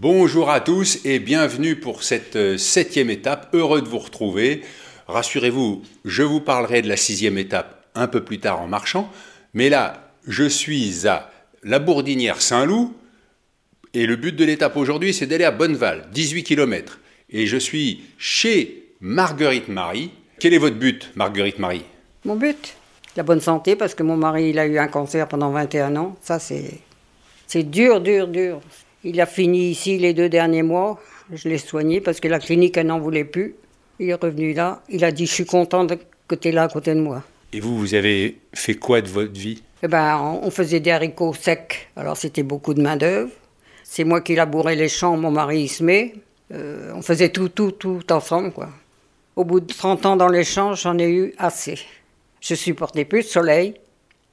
Bonjour à tous et bienvenue pour cette euh, septième étape. Heureux de vous retrouver. Rassurez-vous, je vous parlerai de la sixième étape un peu plus tard en marchant. Mais là, je suis à la Bourdinière Saint-Loup et le but de l'étape aujourd'hui, c'est d'aller à Bonneval, 18 km. Et je suis chez Marguerite Marie. Quel est votre but, Marguerite Marie? Mon but La bonne santé, parce que mon mari, il a eu un cancer pendant 21 ans. Ça, c'est, c'est dur, dur, dur. Il a fini ici les deux derniers mois. Je l'ai soigné parce que la clinique, elle n'en voulait plus. Il est revenu là. Il a dit Je suis content que tu es là à côté de moi. Et vous, vous avez fait quoi de votre vie? Eh ben, on faisait des haricots secs. Alors, c'était beaucoup de main-d'œuvre. C'est moi qui labourais les champs, mon mari il se met. Euh, on faisait tout, tout, tout ensemble, quoi. Au bout de 30 ans dans les champs, j'en ai eu assez. Je supportais plus le soleil.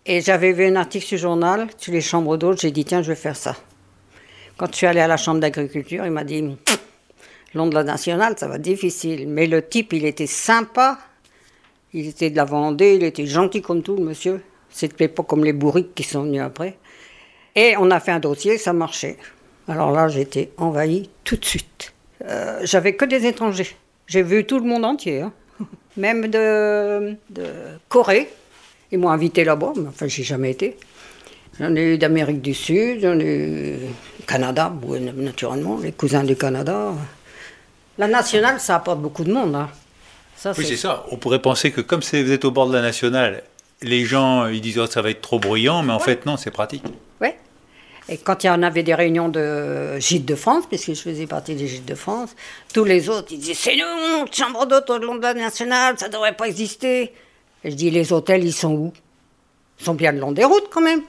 Et j'avais vu un article sur le journal sur les chambres d'eau. J'ai dit, tiens, je vais faire ça. Quand je suis allé à la chambre d'agriculture, il m'a dit, la nationale, ça va être difficile. Mais le type, il était sympa. Il était de la Vendée, il était gentil comme tout, monsieur. C'était pas comme les bourriques qui sont venus après. Et on a fait un dossier, ça marchait. Alors là, j'étais envahie tout de suite. Euh, J'avais que des étrangers. J'ai vu tout le monde entier, hein. même de, de, Corée. Ils m'ont invité là-bas, mais enfin, j'ai jamais été. J'en ai eu d'Amérique du Sud, j'en ai eu Canada, naturellement, les cousins du Canada. La nationale, ça apporte beaucoup de monde. Hein. Ça, oui, c'est ça. On pourrait penser que comme vous êtes au bord de la nationale, les gens ils disent oh, ça va être trop bruyant, mais en fait non, c'est pratique. Oui, et quand il y en avait des réunions de gîtes de France, puisque je faisais partie des gîtes de France, tous les autres, ils disaient C'est nous, chambre d'hôte au long de la nationale, ça ne devrait pas exister. Et je dis Les hôtels, ils sont où? Ils sont bien le long des routes quand même.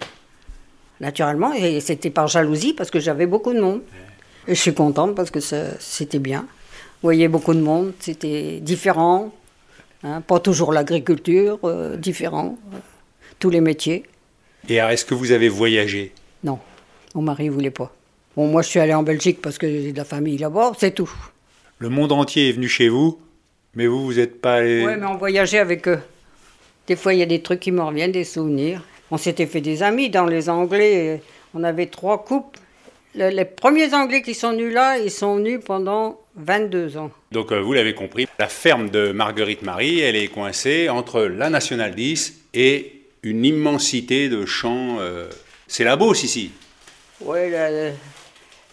Naturellement, et c'était par jalousie parce que j'avais beaucoup de monde. Et je suis contente parce que c'était bien. Vous voyez beaucoup de monde, c'était différent. Hein, pas toujours l'agriculture, euh, différent. Euh, tous les métiers. Et est-ce que vous avez voyagé? Non. Mon mari voulait pas. Bon, moi, je suis allé en Belgique parce que j'ai de la famille là-bas, c'est tout. Le monde entier est venu chez vous, mais vous, vous n'êtes pas allé. Oui, mais on voyageait avec eux. Des fois, il y a des trucs qui me reviennent, des souvenirs. On s'était fait des amis dans les Anglais. On avait trois couples. les premiers Anglais qui sont venus là, ils sont venus pendant 22 ans. Donc, euh, vous l'avez compris, la ferme de Marguerite Marie, elle est coincée entre la Nationale 10 et une immensité de champs. Euh, c'est la Beauce ici. Oui, la,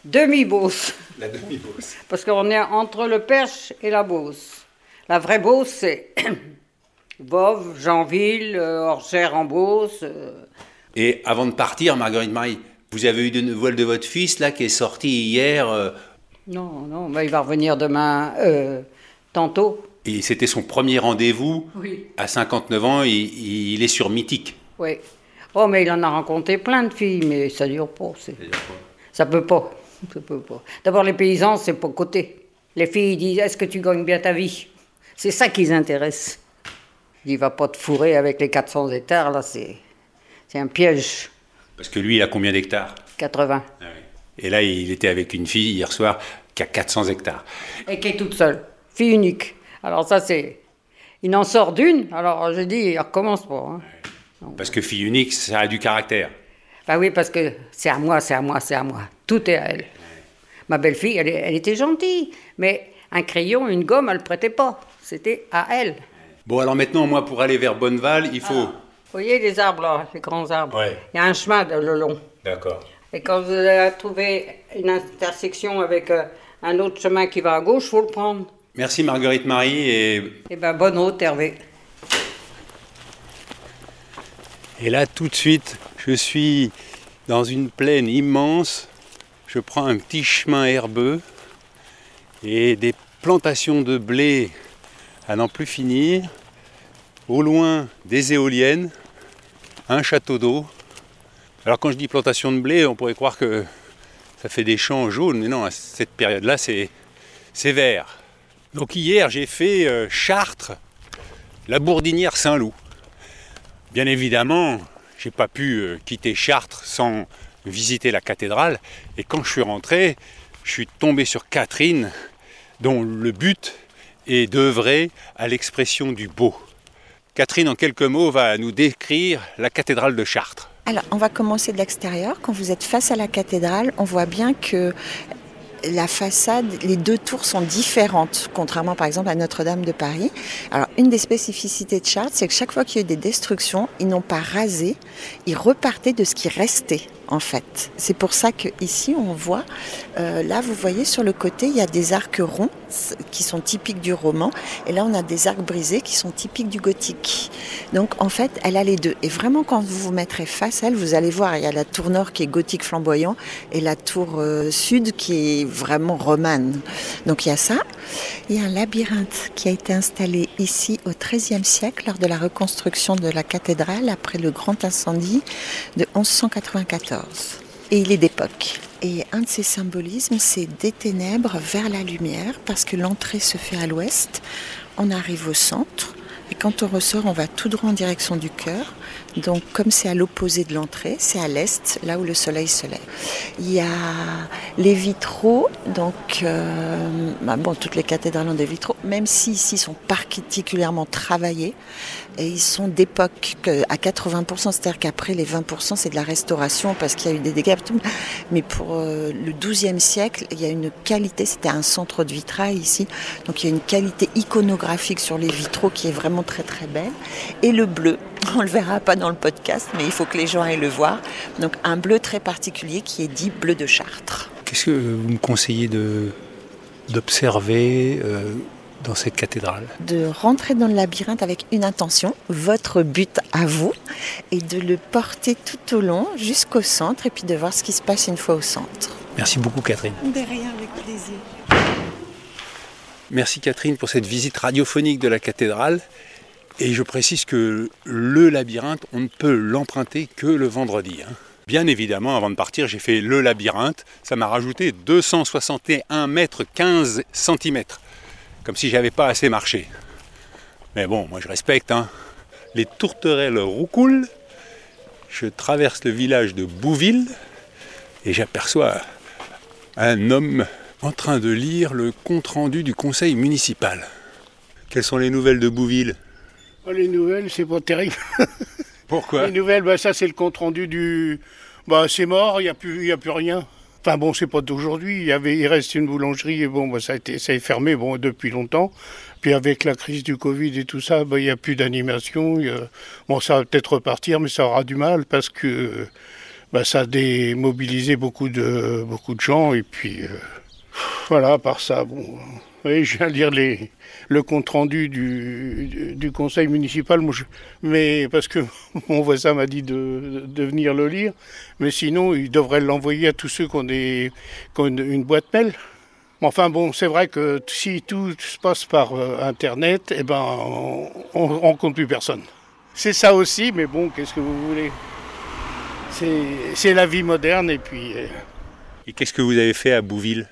demi-Beauce. La demi-Beauce. Parce qu'on est entre le Perche et la Beauce. La vraie Beauce, c'est Vauve, Jeanville, euh, Beauce. Euh. Et avant de partir, Marguerite Marie, vous avez eu de nouvelles de votre fils là qui est sorti hier euh? Non, non, il va revenir demain, tantôt. Et c'était son premier rendez-vous Oui. À 59 ans, il, il est sur Mythique. Oui. Oh, mais il en a rencontré plein de filles, mais ça dure pas. Ça peut pas. Ça peut pas. D'abord, les paysans, c'est pas côté. Les filles disent Est-ce que tu gagnes bien ta vie? C'est ça qui les intéresse. Il va pas te fourrer avec les 400 hectares, là, c'est, c'est un piège. Parce que lui, il a combien d'hectares? 80. Ah Et là, il était avec une fille hier soir qui a 400 hectares. Et qui est toute seule. Fille unique. Alors, ça, c'est. Il en sort d'une, alors je dis, il recommence pas. Hein. Parce que fille unique, ça a du caractère. Bah oui, parce que c'est à moi, c'est à moi, c'est à moi. Tout est à elle. Ma belle-fille, elle, était gentille, mais un crayon, une gomme, elle ne prêtait pas. C'était à elle. Bon, alors maintenant, moi, pour aller vers Bonneval, il faut... Ah. vous voyez les arbres, là, les grands arbres Il y a un chemin le long. D'accord. Et quand vous allez trouver une intersection avec euh, un autre chemin qui va à gauche, il faut le prendre. Merci Marguerite Marie et... Eh bien, bonne route, Hervé. Et là, tout de suite, je suis dans une plaine immense. Je prends un petit chemin herbeux et des plantations de blé à n'en plus finir. Au loin, des éoliennes, un château d'eau. Alors quand je dis plantation de blé, on pourrait croire que ça fait des champs jaunes, mais non, à cette période-là, c'est, vert. Donc hier, j'ai fait euh, Chartres, la Bourdinière Saint-Loup. Bien évidemment, j'ai pas pu euh, quitter Chartres sans visiter la cathédrale. Et quand je suis rentré, je suis tombé sur Catherine, dont le but est d'œuvrer à l'expression du beau. Catherine, en quelques mots, va nous décrire la cathédrale de Chartres. Alors, on va commencer de l'extérieur. Quand vous êtes face à la cathédrale, on voit bien que la façade, les deux tours sont différentes, contrairement par exemple à Notre-Dame de Paris. Alors, une des spécificités de Chartres, c'est que chaque fois qu'il y a eu des destructions, ils n'ont pas rasé, ils repartaient de ce qui restait en fait. C'est pour ça que ici on voit, euh, là vous voyez sur le côté il y a des arcs ronds qui sont typiques du roman et là on a des arcs brisés qui sont typiques du gothique. Donc en fait elle a les deux et vraiment quand vous vous mettrez face à elle vous allez voir il y a la tour nord qui est gothique flamboyant et la tour euh, sud qui est vraiment romane. Donc il y a ça. Il y a un labyrinthe qui a été installé ici au XIIIe siècle lors de la reconstruction de la cathédrale après le grand incendie de 1194. Et il est d'époque. Et un de ses symbolismes, c'est des ténèbres vers la lumière, parce que l'entrée se fait à l'ouest, on arrive au centre, et quand on ressort, on va tout droit en direction du cœur. Donc, comme c'est à l'opposé de l'entrée, c'est à l'est, là où le soleil se lève. Il y a les vitraux, donc, euh, bah bon, toutes les cathédrales ont des vitraux, même si ici sont particulièrement travaillés, et ils sont d'époque à 80%, c'est-à-dire qu'après les 20%, c'est de la restauration parce qu'il y a eu des dégâts. Mais pour euh, le 12e siècle, il y a une qualité, c'était un centre de vitrail ici, donc il y a une qualité iconographique sur les vitraux qui est vraiment très très belle. Et le bleu, on le verra pas dans le podcast, mais il faut que les gens aillent le voir. Donc un bleu très particulier qui est dit bleu de Chartres. Qu'est-ce que vous me conseillez de d'observer euh, dans cette cathédrale? De rentrer dans le labyrinthe avec une intention, votre but à vous, et de le porter tout au long jusqu'au centre, et puis de voir ce qui se passe une fois au centre. Merci beaucoup Catherine. De rien, avec plaisir. Merci Catherine pour cette visite radiophonique de la cathédrale. Et je précise que le labyrinthe, on ne peut l'emprunter que le vendredi. hein. Bien évidemment, avant de partir, j'ai fait le labyrinthe. Ça m'a rajouté 261 mètres 15 centimètres. Comme si j'avais pas assez marché. Mais bon, moi je respecte. hein. Les tourterelles roucoulent. Je traverse le village de Bouville et j'aperçois un homme en train de lire le compte-rendu du conseil municipal. Quelles sont les nouvelles de Bouville? Oh, les nouvelles, c'est pas terrible. Pourquoi? Les nouvelles, bah, ça c'est le compte rendu du. Bah c'est mort, il n'y a, plus- y a plus rien. Enfin bon, c'est pas d'aujourd'hui. Il y avait, il reste une boulangerie et bon, bah, ça a été, ça est fermé bon depuis longtemps. Puis avec la crise du Covid et tout ça, bah, il n'y a plus d'animation. a- Bon, ça va peut-être repartir, mais ça aura du mal parce que bah, ça a démobilisé beaucoup de beaucoup de gens et puis euh, voilà. À part ça, bon, je viens de lire le compte rendu du, conseil municipal, mais parce que mon voisin m'a dit de, venir le lire, mais sinon il devrait l'envoyer à tous ceux qui ont, une, boîte mail. Enfin bon, c'est vrai que si tout se passe par euh, Internet, eh ben, on, on rencontre plus personne. C'est ça aussi, mais bon, qu'est-ce que vous voulez? C'est c'est la vie moderne et puis... euh, Et qu'est-ce que vous avez fait à Bouville?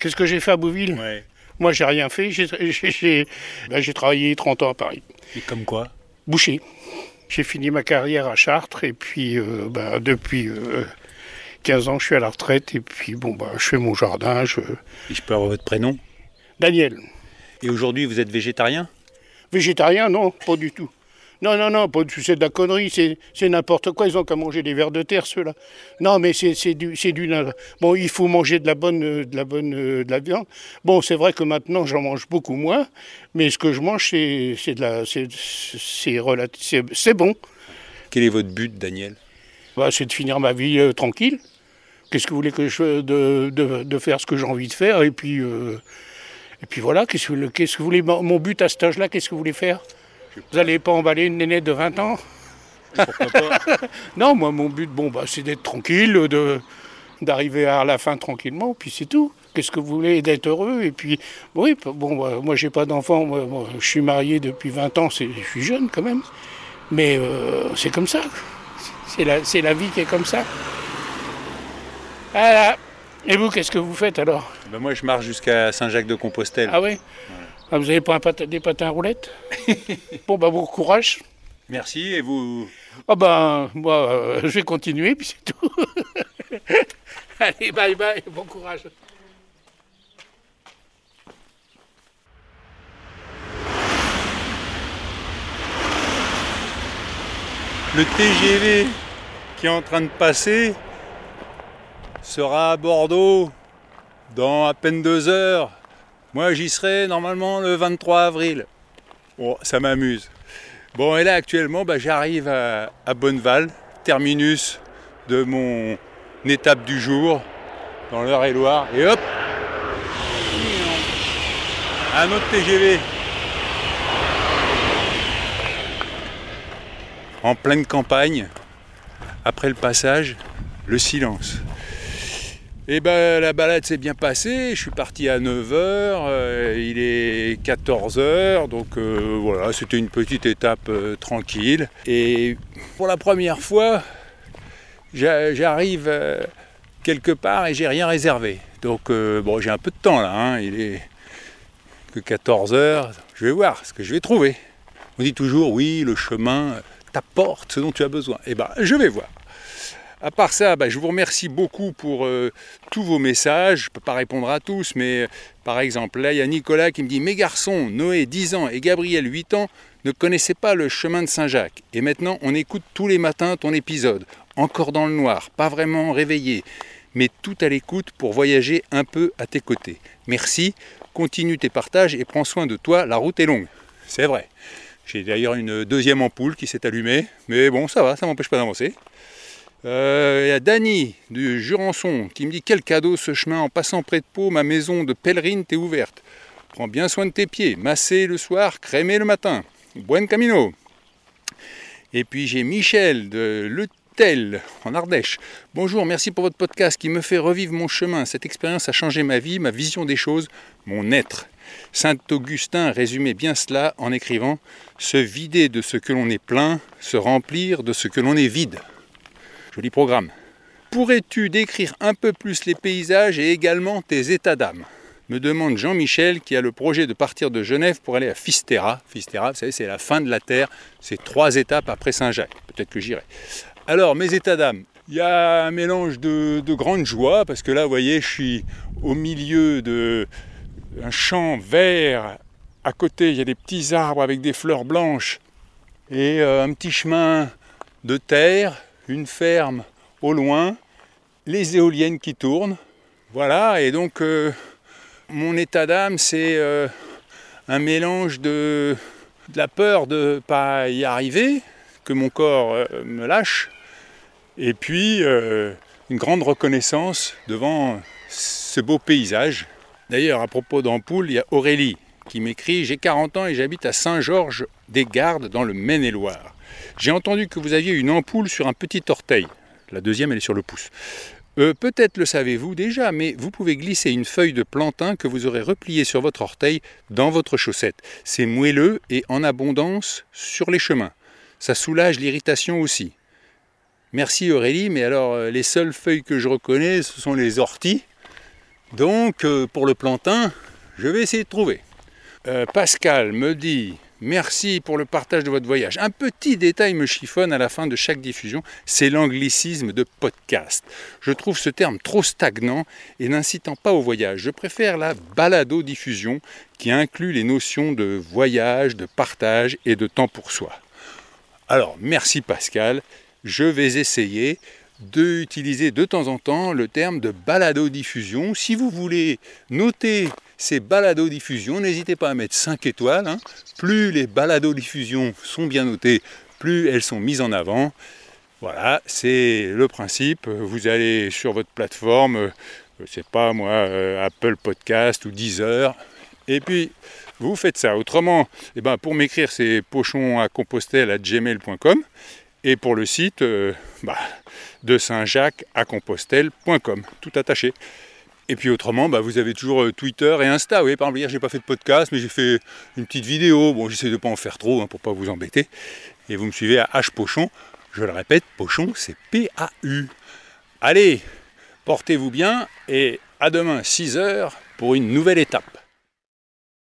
Qu'est-ce que j'ai fait à Bouville Moi, j'ai rien fait. J'ai j'ai- j'ai- ben, j'ai travaillé 30 ans à Paris. Et comme quoi Boucher. J'ai fini ma carrière à Chartres et puis euh, ben, depuis euh, 15 ans, je suis à la retraite et puis bon, ben, je fais mon jardin. Je... Et je peux avoir votre prénom? Daniel. Et aujourd'hui, vous êtes végétarien? Végétarien, non, pas du tout. Non, non, non. C'est de la connerie, c'est n'importe quoi. Ils ont qu'à manger des vers de terre, ceux-là. Non, mais c'est du, du. Bon, il faut manger de la bonne, euh, de la bonne, euh, de la viande. Bon, c'est vrai que maintenant j'en mange beaucoup moins, mais ce que je mange, c'est c'est de la, c'est bon. Quel est votre but, Daniel? Bah, c'est de finir ma vie euh, tranquille. Qu'est-ce que vous voulez que je de, de, de faire ce que j'ai envie de faire? Et puis euh, et puis voilà. Qu'est-ce que, qu'est-ce que vous voulez mon but à cet âge-là Qu'est-ce que vous voulez faire? Vous n'allez pas emballer une nénette de 20 ans? Pourquoi pas? Non, moi mon but, bon bah c'est d'être tranquille, de d'arriver à la fin tranquillement, puis c'est tout. Qu'est-ce que vous voulez D'être heureux? Et puis oui, bon bah, moi j'ai pas d'enfant, moi, moi, je suis marié depuis 20 ans, c'est, je suis jeune quand même, mais euh, c'est comme ça. C'est la, c'est la vie qui est comme ça. Voilà. Et vous, qu'est-ce que vous faites alors? Ben Moi, je marche jusqu'à Saint-Jacques-de-Compostelle. Ah oui? Ah, Vous avez pas un des patins à roulettes Bon bah bon courage. Merci, et vous Ah ben, moi, euh, je vais continuer, puis c'est tout. Allez, bye bye, bon courage. Le TGV qui est en train de passer sera à Bordeaux dans à peine deux heures. Moi, j'y serai normalement le 23 avril. Bon, ça m'amuse. Bon, et là, actuellement, bah, j'arrive à, Bonneval, terminus de mon étape du jour, dans l'Eure-et-Loire. Et hop Un autre TGV. En pleine campagne, après le passage, le silence. Et ben la balade s'est bien passée, je suis parti à 9h, il est 14h, donc euh, voilà, c'était une petite étape euh, tranquille. Et pour la première fois, j'arrive euh, quelque part et j'ai rien réservé. Donc bon, j'ai un peu de temps là, hein, il est que 14h, je vais voir ce que je vais trouver. On dit toujours oui, le chemin t'apporte ce dont tu as besoin. Et eh ben je vais voir. À part ça, bah, je vous remercie beaucoup pour euh, tous vos messages. Je ne peux pas répondre à tous, mais euh, par exemple, là, il y a Nicolas qui me dit Mes garçons, Noé 10 ans et Gabriel 8 ans, ne connaissaient pas le chemin de Saint-Jacques. Et maintenant, on écoute tous les matins ton épisode. Encore dans le noir, pas vraiment réveillé, mais tout à l'écoute pour voyager un peu à tes côtés. Merci, continue tes partages et prends soin de toi, la route est longue. C'est vrai. J'ai d'ailleurs une deuxième ampoule qui s'est allumée, mais bon, ça va, ça m'empêche pas d'avancer. Il y a Dany du Jurançon qui me dit Quel cadeau ce chemin en passant près de Pau, ma maison de pèlerine t'est ouverte. Prends bien soin de tes pieds, masser le soir, crémer le matin. Buen camino. Et puis j'ai Michel de Le en Ardèche. Bonjour, merci pour votre podcast qui me fait revivre mon chemin. Cette expérience a changé ma vie, ma vision des choses, mon être. Saint Augustin résumait bien cela en écrivant Se vider de ce que l'on est plein, se remplir de ce que l'on est vide. Joli programme. Pourrais-tu décrire un peu plus les paysages et également tes états d'âme? Me demande Jean-Michel qui a le projet de partir de Genève pour aller à Fisterra. Fisterra, vous savez, c'est la fin de la Terre. C'est trois étapes après Saint-Jacques. Peut-être que j'irai. Alors, mes états d'âme. Il y a un mélange de, grande joie parce que là, vous voyez, je suis au milieu d'un champ vert. À côté, il y a des petits arbres avec des fleurs blanches et euh, un petit chemin de terre une ferme au loin, les éoliennes qui tournent. Voilà, et donc euh, mon état d'âme, c'est euh, un mélange de, la peur de ne pas y arriver, que mon corps euh, me lâche, et puis une grande reconnaissance devant ce beau paysage. D'ailleurs, à propos d'ampoule, il y a Aurélie qui m'écrit J'ai 40 ans et j'habite à Saint-Georges-des-Gardes dans le Maine-et-Loire. J'ai entendu que vous aviez une ampoule sur un petit orteil. La deuxième, elle est sur le pouce. Euh, peut-être le savez-vous déjà, mais vous pouvez glisser une feuille de plantain que vous aurez repliée sur votre orteil dans votre chaussette. C'est moelleux et en abondance sur les chemins. Ça soulage l'irritation aussi. Merci Aurélie, mais alors euh, les seules feuilles que je reconnais, ce sont les orties. Donc euh, pour le plantain, je vais essayer de trouver. Pascal me dit Merci pour le partage de votre voyage. Un petit détail me chiffonne à la fin de chaque diffusion, c'est l'anglicisme de podcast. Je trouve ce terme trop stagnant et n'incitant pas au voyage. Je préfère la balado-diffusion qui inclut les notions de voyage, de partage et de temps pour soi. Alors, merci Pascal. Je vais essayer d'utiliser de temps en temps le terme de balado-diffusion. Si vous voulez noter ces balados-diffusions, n'hésitez pas à mettre 5 étoiles. Hein. Plus les balados-diffusions sont bien notées, plus elles sont mises en avant. Voilà, c'est le principe. Vous allez sur votre plateforme, je sais pas moi, euh, Apple Podcast ou Deezer, et puis vous faites ça. Autrement, eh ben, pour m'écrire, c'est pochon à compostel à gmail.com et pour le site euh, bah, de Saint-Jacques à compostel.com, tout attaché. Et puis autrement, bah, vous avez toujours euh, Twitter et Insta. Vous voyez, par exemple, hier, j'ai pas fait de podcast, mais j'ai fait une petite vidéo. Bon, j'essaie de pas en faire trop hein, pour pas vous embêter. Et vous me suivez à H Pochon. Je le répète, Pochon, c'est P-A-U. Allez, portez-vous bien et à demain 6h pour une nouvelle étape.